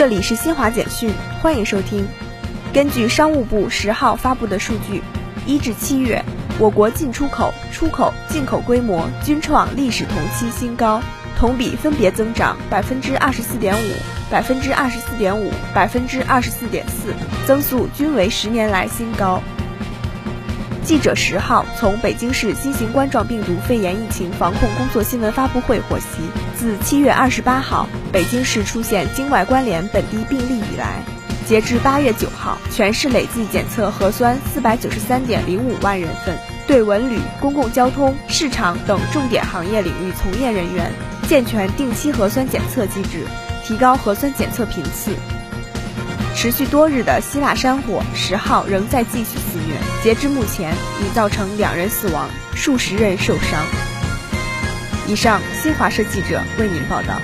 这里是新华简讯，欢迎收听。根据商务部十号发布的数据，一至七月，我国进出口、出口、进口规模均创历史同期新高，同比分别增长百分之二十四点五、百分之二十四点五、百分之二十四点四，增速均为十年来新高。记者十号从北京市新型冠状病毒肺炎疫情防控工作新闻发布会获悉，自七月二十八号北京市出现境外关联本地病例以来，截至八月九号，全市累计检测核酸四百九十三点零五万人份，对文旅、公共交通、市场等重点行业领域从业人员健全定期核酸检测机制，提高核酸检测频次。持续多日的希腊山火十号仍在继续肆虐，截至目前已造成两人死亡，数十人受伤。以上，新华社记者为您报道。